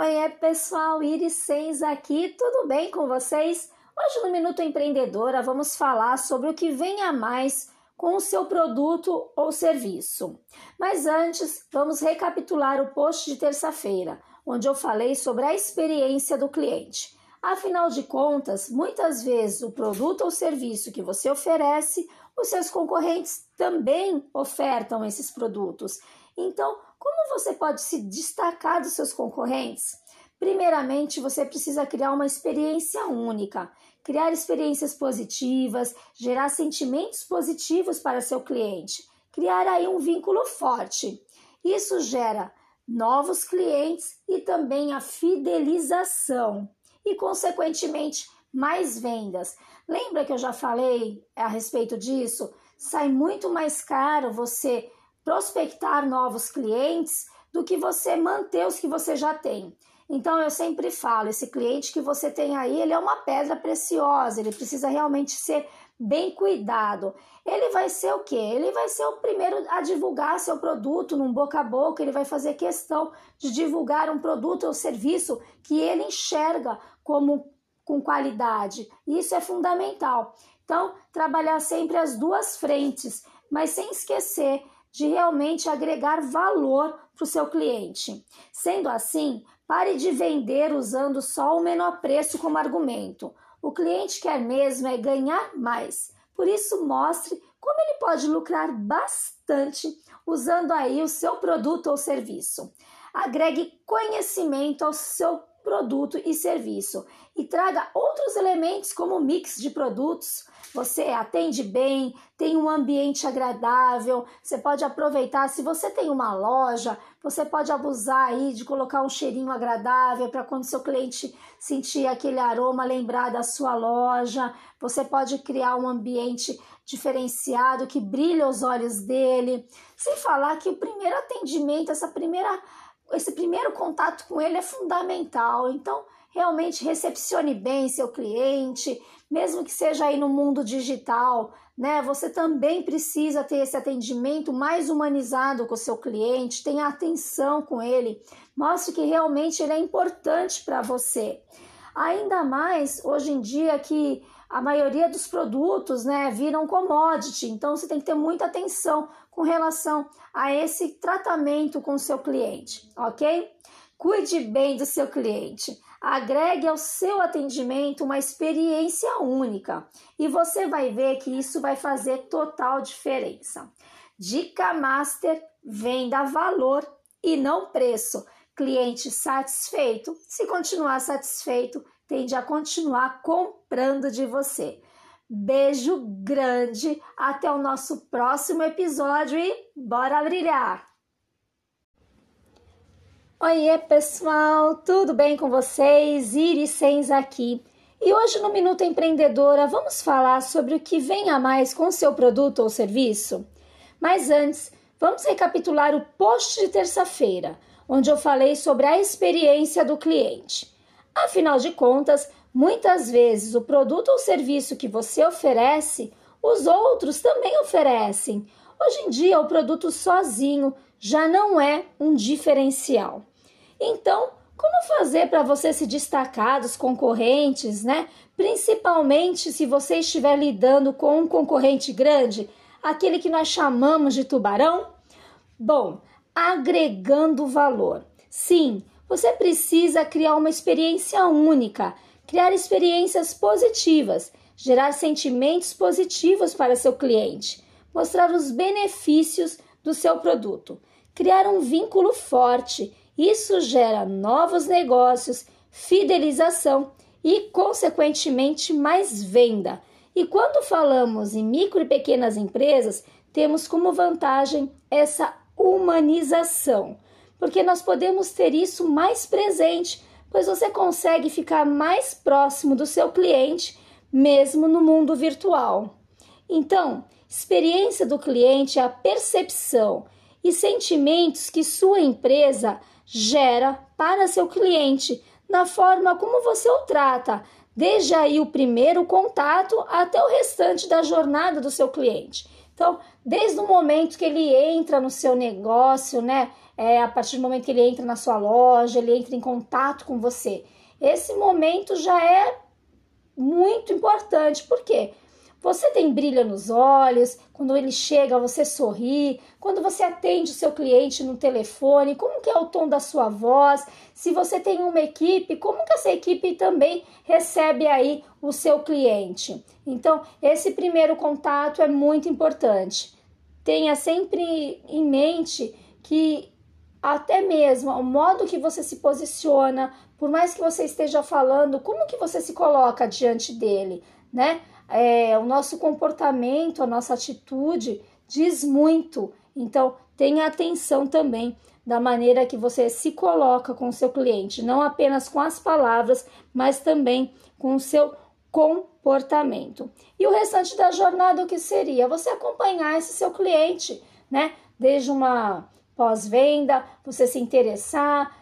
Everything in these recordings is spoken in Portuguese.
Oi, pessoal, Iris Sens aqui, tudo bem com vocês? Hoje no Minuto Empreendedora vamos falar sobre o que vem a mais com o seu produto ou serviço. Mas antes, vamos recapitular o post de terça-feira, onde eu falei sobre a experiência do cliente. Afinal de contas, muitas vezes o produto ou serviço que você oferece, os seus concorrentes também ofertam esses produtos. Então, como você pode se destacar dos seus concorrentes? Primeiramente, você precisa criar uma experiência única, criar experiências positivas, gerar sentimentos positivos para seu cliente, criar aí um vínculo forte. Isso gera novos clientes e também a fidelização e, consequentemente, mais vendas. Lembra que eu já falei a respeito disso? Sai muito mais caro você prospectar novos clientes do que você manter os que você já tem. Então eu sempre falo, esse cliente que você tem aí, ele é uma pedra preciosa, ele precisa realmente ser bem cuidado. Ele vai ser o quê? Ele vai ser o primeiro a divulgar seu produto num boca a boca, ele vai fazer questão de divulgar um produto ou serviço que ele enxerga como com qualidade. Isso é fundamental. Então, trabalhar sempre as duas frentes, mas sem esquecer de realmente agregar valor para o seu cliente. Sendo assim, pare de vender usando só o menor preço como argumento. O cliente quer mesmo é ganhar mais. Por isso, mostre como ele pode lucrar bastante usando aí o seu produto ou serviço. Agregue conhecimento ao seu produto e serviço e traga outros elementos como mix de produtos. Você atende bem, tem um ambiente agradável, você pode aproveitar. Se você tem uma loja, você pode abusar aí de colocar um cheirinho agradável para quando seu cliente sentir aquele aroma lembrar da sua loja. Você pode criar um ambiente diferenciado que brilha os olhos dele. Sem falar que o primeiro atendimento, essa primeira esse primeiro contato com ele é fundamental. Então, realmente recepcione bem seu cliente, mesmo que seja aí no mundo digital, né? Você também precisa ter esse atendimento mais humanizado com o seu cliente, tenha atenção com ele, mostre que realmente ele é importante para você. Ainda mais hoje em dia que a maioria dos produtos, né, viram commodity, então você tem que ter muita atenção com relação a esse tratamento com o seu cliente, ok? Cuide bem do seu cliente. Agregue ao seu atendimento uma experiência única e você vai ver que isso vai fazer total diferença. Dica Master: venda valor e não preço. Cliente satisfeito, se continuar satisfeito, tende a continuar comprando de você. Beijo grande, até o nosso próximo episódio e bora brilhar! Oiê pessoal, tudo bem com vocês? Iris Sens aqui. E hoje no Minuto Empreendedora vamos falar sobre o que vem a mais com seu produto ou serviço. Mas antes, vamos recapitular o post de terça-feira, onde eu falei sobre a experiência do cliente. Afinal de contas, Muitas vezes o produto ou serviço que você oferece, os outros também oferecem. Hoje em dia, o produto sozinho já não é um diferencial. Então, como fazer para você se destacar dos concorrentes, né? Principalmente se você estiver lidando com um concorrente grande, aquele que nós chamamos de tubarão? Bom, agregando valor. Sim, você precisa criar uma experiência única criar experiências positivas, gerar sentimentos positivos para seu cliente, mostrar os benefícios do seu produto, criar um vínculo forte. Isso gera novos negócios, fidelização e, consequentemente, mais venda. E quando falamos em micro e pequenas empresas, temos como vantagem essa humanização, porque nós podemos ter isso mais presente pois você consegue ficar mais próximo do seu cliente, mesmo no mundo virtual. Então, experiência do cliente é a percepção e sentimentos que sua empresa gera para seu cliente, na forma como você o trata, desde aí o primeiro contato até o restante da jornada do seu cliente. Então, desde o momento que ele entra no seu negócio, né? É, a partir do momento que ele entra na sua loja, ele entra em contato com você. Esse momento já é muito importante. Por quê? Você tem brilho nos olhos, quando ele chega, você sorri, quando você atende o seu cliente no telefone, como que é o tom da sua voz? Se você tem uma equipe, como que essa equipe também recebe aí o seu cliente? Então, esse primeiro contato é muito importante. Tenha sempre em mente que até mesmo o modo que você se posiciona, por mais que você esteja falando, como que você se coloca diante dele, né? É, o nosso comportamento, a nossa atitude diz muito. Então, tenha atenção também da maneira que você se coloca com o seu cliente, não apenas com as palavras, mas também com o seu comportamento. E o restante da jornada, o que seria? Você acompanhar esse seu cliente, né? Desde uma pós-venda, você se interessar,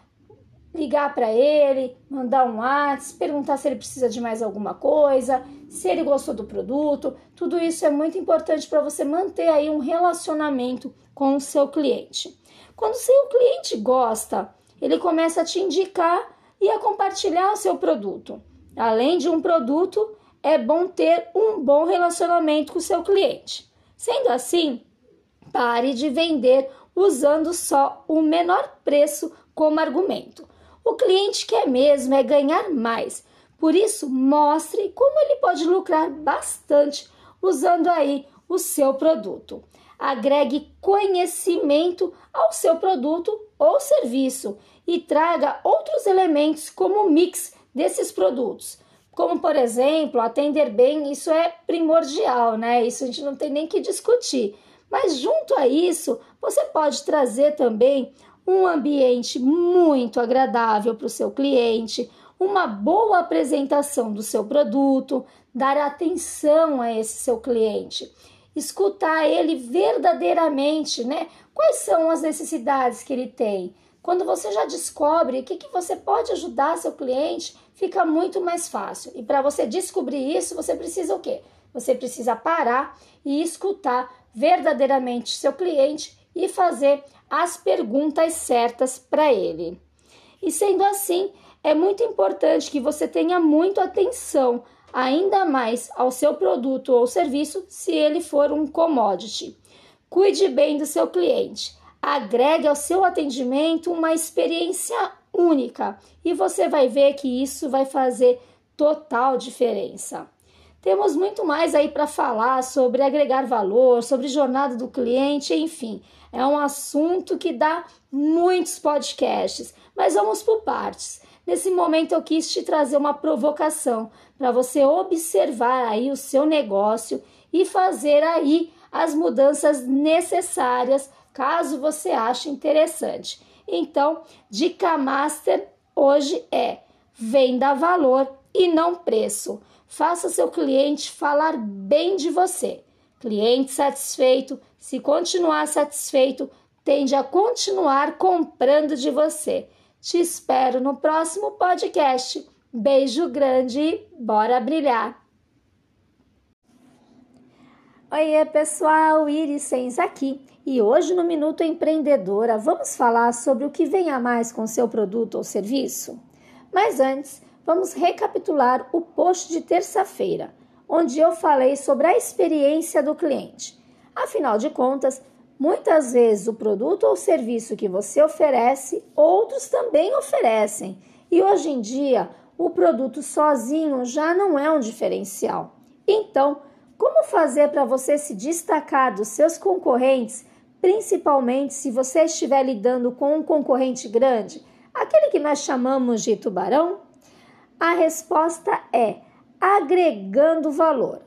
ligar para ele, mandar um WhatsApp, perguntar se ele precisa de mais alguma coisa, se ele gostou do produto. Tudo isso é muito importante para você manter aí um relacionamento com o seu cliente. Quando o seu cliente gosta, ele começa a te indicar e a compartilhar o seu produto. Além de um produto, é bom ter um bom relacionamento com o seu cliente. Sendo assim, pare de vender usando só o menor preço como argumento. O cliente quer mesmo é ganhar mais. Por isso, mostre como ele pode lucrar bastante usando aí o seu produto. Agregue conhecimento ao seu produto ou serviço e traga outros elementos como mix desses produtos. Como, por exemplo, atender bem, isso é primordial, né? Isso a gente não tem nem que discutir. Mas junto a isso, você pode trazer também um ambiente muito agradável para o seu cliente, uma boa apresentação do seu produto, dar atenção a esse seu cliente, escutar ele verdadeiramente, né? Quais são as necessidades que ele tem? Quando você já descobre o que, que você pode ajudar seu cliente, fica muito mais fácil. E para você descobrir isso, você precisa o quê? Você precisa parar e escutar verdadeiramente seu cliente e fazer as perguntas certas para ele. E sendo assim, é muito importante que você tenha muito atenção, ainda mais ao seu produto ou serviço, se ele for um commodity. Cuide bem do seu cliente. Agregue ao seu atendimento uma experiência única e você vai ver que isso vai fazer total diferença. Temos muito mais aí para falar sobre agregar valor, sobre jornada do cliente, enfim. É um assunto que dá muitos podcasts, mas vamos por partes. Nesse momento eu quis te trazer uma provocação para você observar aí o seu negócio e fazer aí as mudanças necessárias caso você ache interessante. Então, dica master hoje é: venda valor e não preço. Faça seu cliente falar bem de você. Cliente satisfeito, se continuar satisfeito, tende a continuar comprando de você. Te espero no próximo podcast. Beijo grande e bora brilhar! Oiê pessoal, Iris Sens aqui e hoje no Minuto Empreendedora vamos falar sobre o que vem a mais com seu produto ou serviço. Mas antes, vamos recapitular o post de terça-feira, onde eu falei sobre a experiência do cliente. Afinal de contas, muitas vezes o produto ou serviço que você oferece, outros também oferecem. E hoje em dia, o produto sozinho já não é um diferencial. Então, como fazer para você se destacar dos seus concorrentes, principalmente se você estiver lidando com um concorrente grande, aquele que nós chamamos de tubarão? A resposta é agregando valor.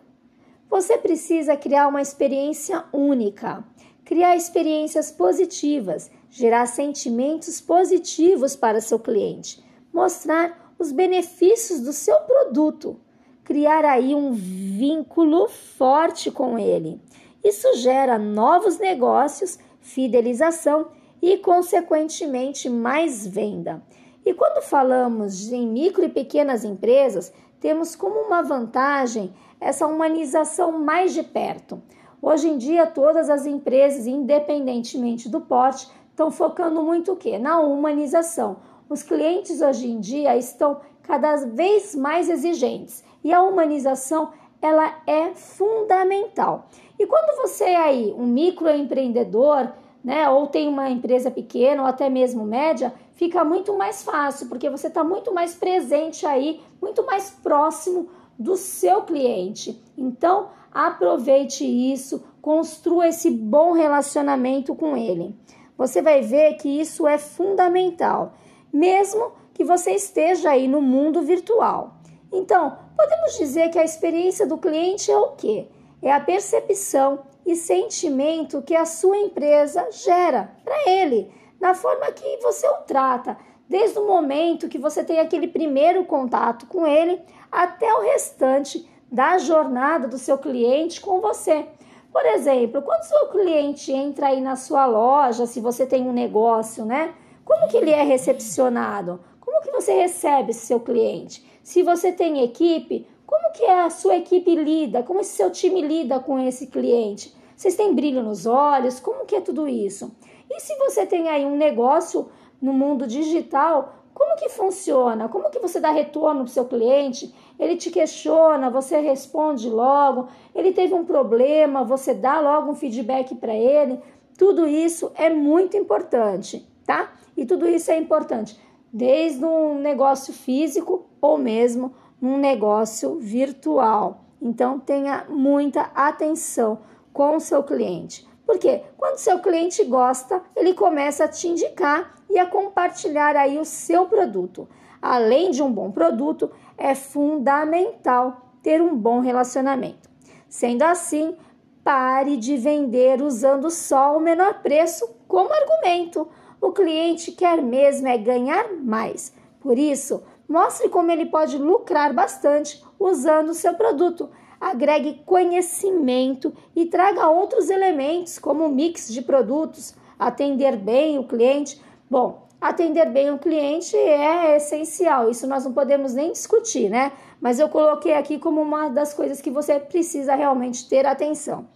Você precisa criar uma experiência única, criar experiências positivas, gerar sentimentos positivos para seu cliente, mostrar os benefícios do seu produto, criar aí um vínculo forte com ele. Isso gera novos negócios, fidelização e, consequentemente, mais venda. E quando falamos em micro e pequenas empresas, temos como uma vantagem essa humanização mais de perto. Hoje em dia, todas as empresas, independentemente do porte, estão focando muito o quê? Na humanização. Os clientes hoje em dia estão cada vez mais exigentes e a humanização ela é fundamental. E quando você é aí um microempreendedor, né, ou tem uma empresa pequena ou até mesmo média, fica muito mais fácil, porque você está muito mais presente aí, muito mais próximo do seu cliente. Então, aproveite isso, construa esse bom relacionamento com ele. Você vai ver que isso é fundamental, mesmo que você esteja aí no mundo virtual. Então, podemos dizer que a experiência do cliente é o quê? É a percepção e sentimento que a sua empresa gera para ele, na forma que você o trata, desde o momento que você tem aquele primeiro contato com ele até o restante da jornada do seu cliente com você. Por exemplo, quando seu cliente entra aí na sua loja, se você tem um negócio, né? Como que ele é recepcionado? Como que você recebe esse seu cliente? Se você tem equipe, como que a sua equipe lida? Como esse seu time lida com esse cliente? Vocês têm brilho nos olhos? Como que é tudo isso? E se você tem aí um negócio no mundo digital, como que funciona? Como que você dá retorno para o seu cliente? Ele te questiona, você responde logo. Ele teve um problema, você dá logo um feedback para ele. Tudo isso é muito importante, tá? E tudo isso é importante desde um negócio físico ou mesmo um negócio virtual. Então tenha muita atenção com o seu cliente. Porque quando seu cliente gosta, ele começa a te indicar e a compartilhar aí o seu produto. Além de um bom produto, é fundamental ter um bom relacionamento. Sendo assim, pare de vender usando só o menor preço como argumento. O cliente quer mesmo é ganhar mais. Por isso, mostre como ele pode lucrar bastante usando o seu produto. Agregue conhecimento e traga outros elementos, como mix de produtos, atender bem o cliente. Bom, atender bem o cliente é essencial, isso nós não podemos nem discutir, né? Mas eu coloquei aqui como uma das coisas que você precisa realmente ter atenção.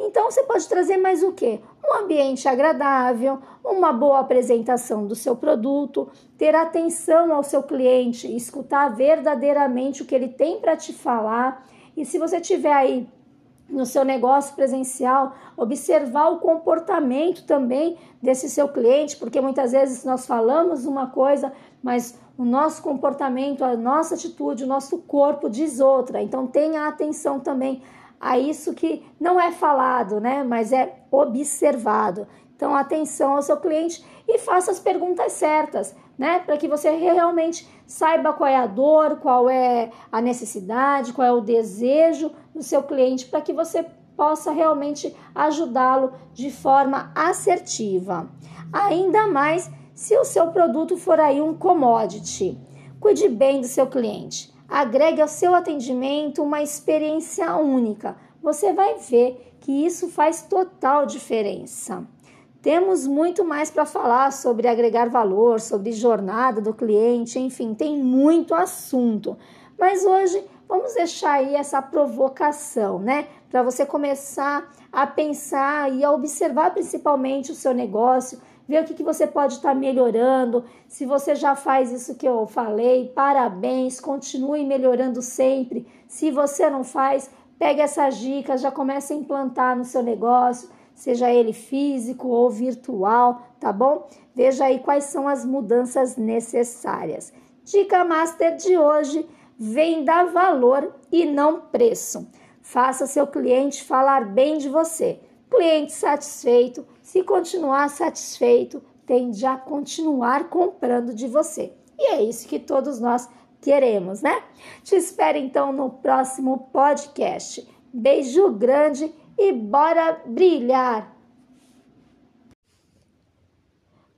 Então você pode trazer mais o que? Um ambiente agradável, uma boa apresentação do seu produto, ter atenção ao seu cliente, escutar verdadeiramente o que ele tem para te falar. E se você tiver aí no seu negócio presencial, observar o comportamento também desse seu cliente, porque muitas vezes nós falamos uma coisa, mas o nosso comportamento, a nossa atitude, o nosso corpo diz outra. Então tenha atenção também a isso que não é falado, né, mas é observado. Então, atenção ao seu cliente e faça as perguntas certas, né, para que você realmente saiba qual é a dor, qual é a necessidade, qual é o desejo do seu cliente, para que você possa realmente ajudá-lo de forma assertiva. Ainda mais se o seu produto for aí um commodity. Cuide bem do seu cliente. Agregue ao seu atendimento uma experiência única. Você vai ver que isso faz total diferença. Temos muito mais para falar sobre agregar valor, sobre jornada do cliente, enfim, tem muito assunto. Mas hoje vamos deixar aí essa provocação, né? Para você começar a pensar e a observar principalmente o seu negócio, ver o que, que você pode estar tá melhorando. Se você já faz isso que eu falei, parabéns, continue melhorando sempre. Se você não faz, pegue essas dicas, já comece a implantar no seu negócio, seja ele físico ou virtual, tá bom? Veja aí quais são as mudanças necessárias. Dica Master de hoje: venda valor e não preço. Faça seu cliente falar bem de você. Cliente satisfeito se continuar satisfeito, tende a continuar comprando de você. E é isso que todos nós queremos, né? Te espero então no próximo podcast. Beijo grande e bora brilhar!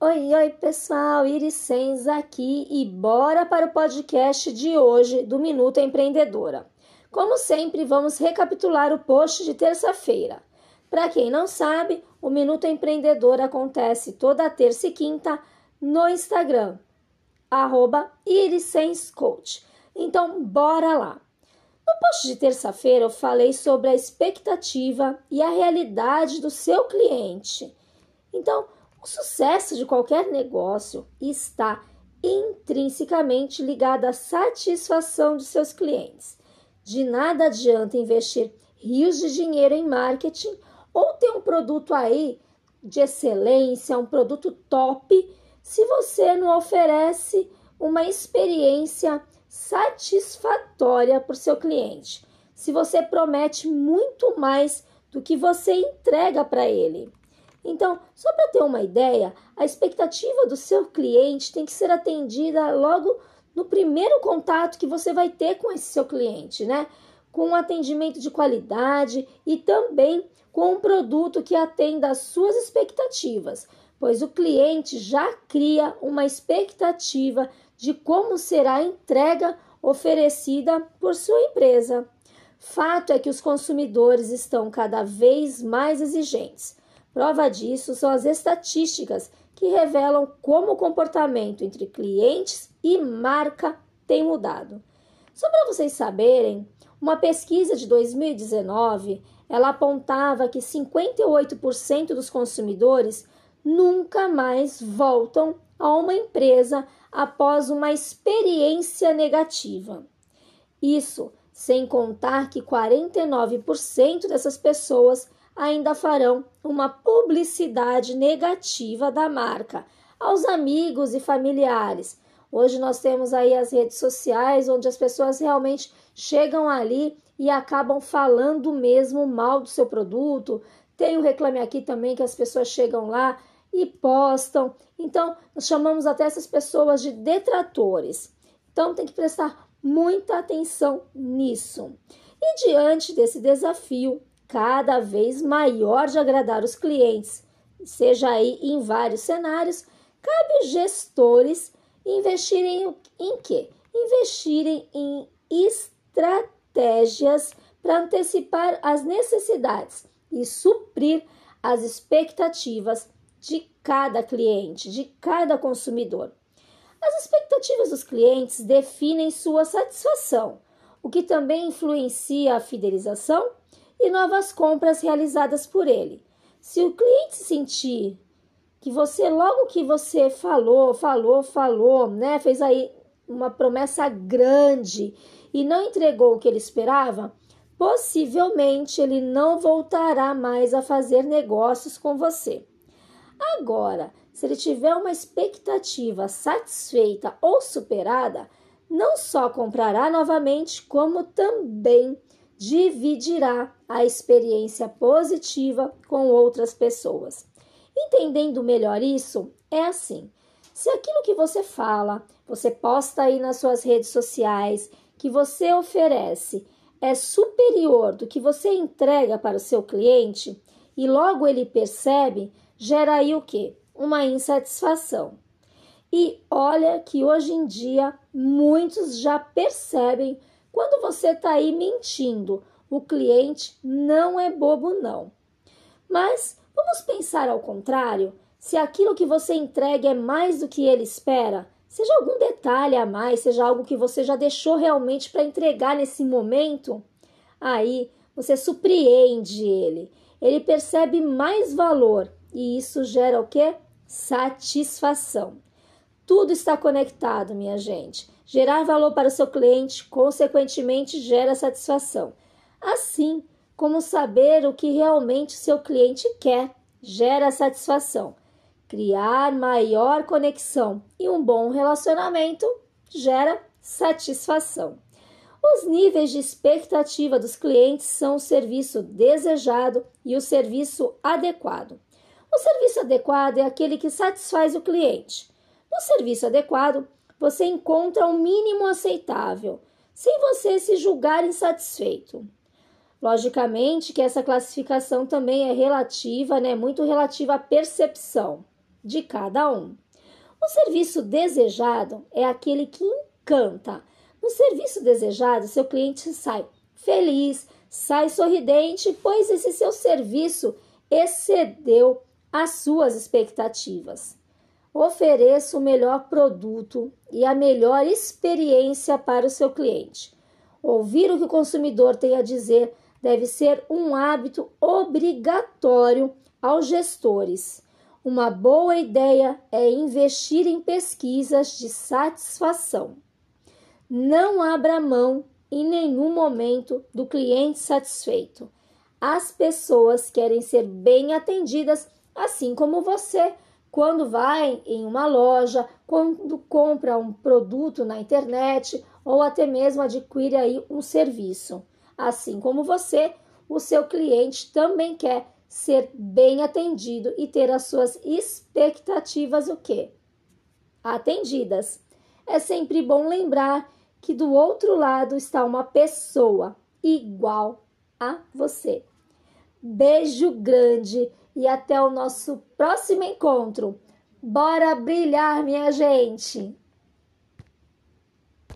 Oi, oi, pessoal, Iricens aqui e bora para o podcast de hoje do Minuto Empreendedora. Como sempre, vamos recapitular o post de terça-feira. Para quem não sabe, o Minuto Empreendedor acontece toda terça e quinta no Instagram, arroba Então, bora lá! No post de terça-feira eu falei sobre a expectativa e a realidade do seu cliente. Então, o sucesso de qualquer negócio está intrinsecamente ligado à satisfação de seus clientes. De nada adianta investir rios de dinheiro em marketing ou ter um produto aí de excelência, um produto top, se você não oferece uma experiência satisfatória para o seu cliente. Se você promete muito mais do que você entrega para ele. Então, só para ter uma ideia, a expectativa do seu cliente tem que ser atendida logo no primeiro contato que você vai ter com esse seu cliente, né? Com um atendimento de qualidade e também com um produto que atenda às suas expectativas, pois o cliente já cria uma expectativa de como será a entrega oferecida por sua empresa. Fato é que os consumidores estão cada vez mais exigentes. Prova disso são as estatísticas que revelam como o comportamento entre clientes e marca tem mudado. Só para vocês saberem, uma pesquisa de 2019 ela apontava que 58% dos consumidores nunca mais voltam a uma empresa após uma experiência negativa. Isso sem contar que 49% dessas pessoas ainda farão uma publicidade negativa da marca aos amigos e familiares. Hoje nós temos aí as redes sociais onde as pessoas realmente chegam ali e acabam falando mesmo mal do seu produto. Tem o Reclame Aqui também, que as pessoas chegam lá e postam. Então, nós chamamos até essas pessoas de detratores. Então, tem que prestar muita atenção nisso. E diante desse desafio cada vez maior de agradar os clientes, seja aí em vários cenários, cabe gestores investirem em quê? Investirem em estratégias para antecipar as necessidades e suprir as expectativas de cada cliente, de cada consumidor. As expectativas dos clientes definem sua satisfação, o que também influencia a fidelização e novas compras realizadas por ele. Se o cliente sentir que você, logo que você falou, falou, falou, né, fez aí uma promessa grande e não entregou o que ele esperava, possivelmente ele não voltará mais a fazer negócios com você. Agora, se ele tiver uma expectativa satisfeita ou superada, não só comprará novamente, como também dividirá a experiência positiva com outras pessoas. Entendendo melhor isso, é assim: se aquilo que você fala, você posta aí nas suas redes sociais, que você oferece é superior do que você entrega para o seu cliente e logo ele percebe, gera aí o que? Uma insatisfação. E olha que hoje em dia muitos já percebem quando você está aí mentindo. O cliente não é bobo, não. Mas vamos pensar ao contrário: se aquilo que você entrega é mais do que ele espera, seja algum detalhe a mais, seja algo que você já deixou realmente para entregar nesse momento, aí você surpreende ele. Ele percebe mais valor e isso gera o que? Satisfação. Tudo está conectado, minha gente. Gerar valor para o seu cliente, consequentemente, gera satisfação. Assim como saber o que realmente seu cliente quer, gera satisfação. Criar maior conexão e um bom relacionamento gera satisfação. Os níveis de expectativa dos clientes são o serviço desejado e o serviço adequado. O serviço adequado é aquele que satisfaz o cliente. No serviço adequado, você encontra o mínimo aceitável, sem você se julgar insatisfeito. Logicamente que essa classificação também é relativa, né, muito relativa à percepção de cada um. O serviço desejado é aquele que encanta. No serviço desejado, seu cliente sai feliz, sai sorridente, pois esse seu serviço excedeu as suas expectativas. Ofereça o melhor produto e a melhor experiência para o seu cliente. Ouvir o que o consumidor tem a dizer deve ser um hábito obrigatório aos gestores. Uma boa ideia é investir em pesquisas de satisfação. Não abra mão em nenhum momento do cliente satisfeito. As pessoas querem ser bem atendidas, assim como você, quando vai em uma loja, quando compra um produto na internet ou até mesmo adquire aí um serviço. Assim como você, o seu cliente também quer ser bem atendido e ter as suas expectativas o quê? Atendidas. É sempre bom lembrar que do outro lado está uma pessoa igual a você. Beijo grande e até o nosso próximo encontro. Bora brilhar, minha gente!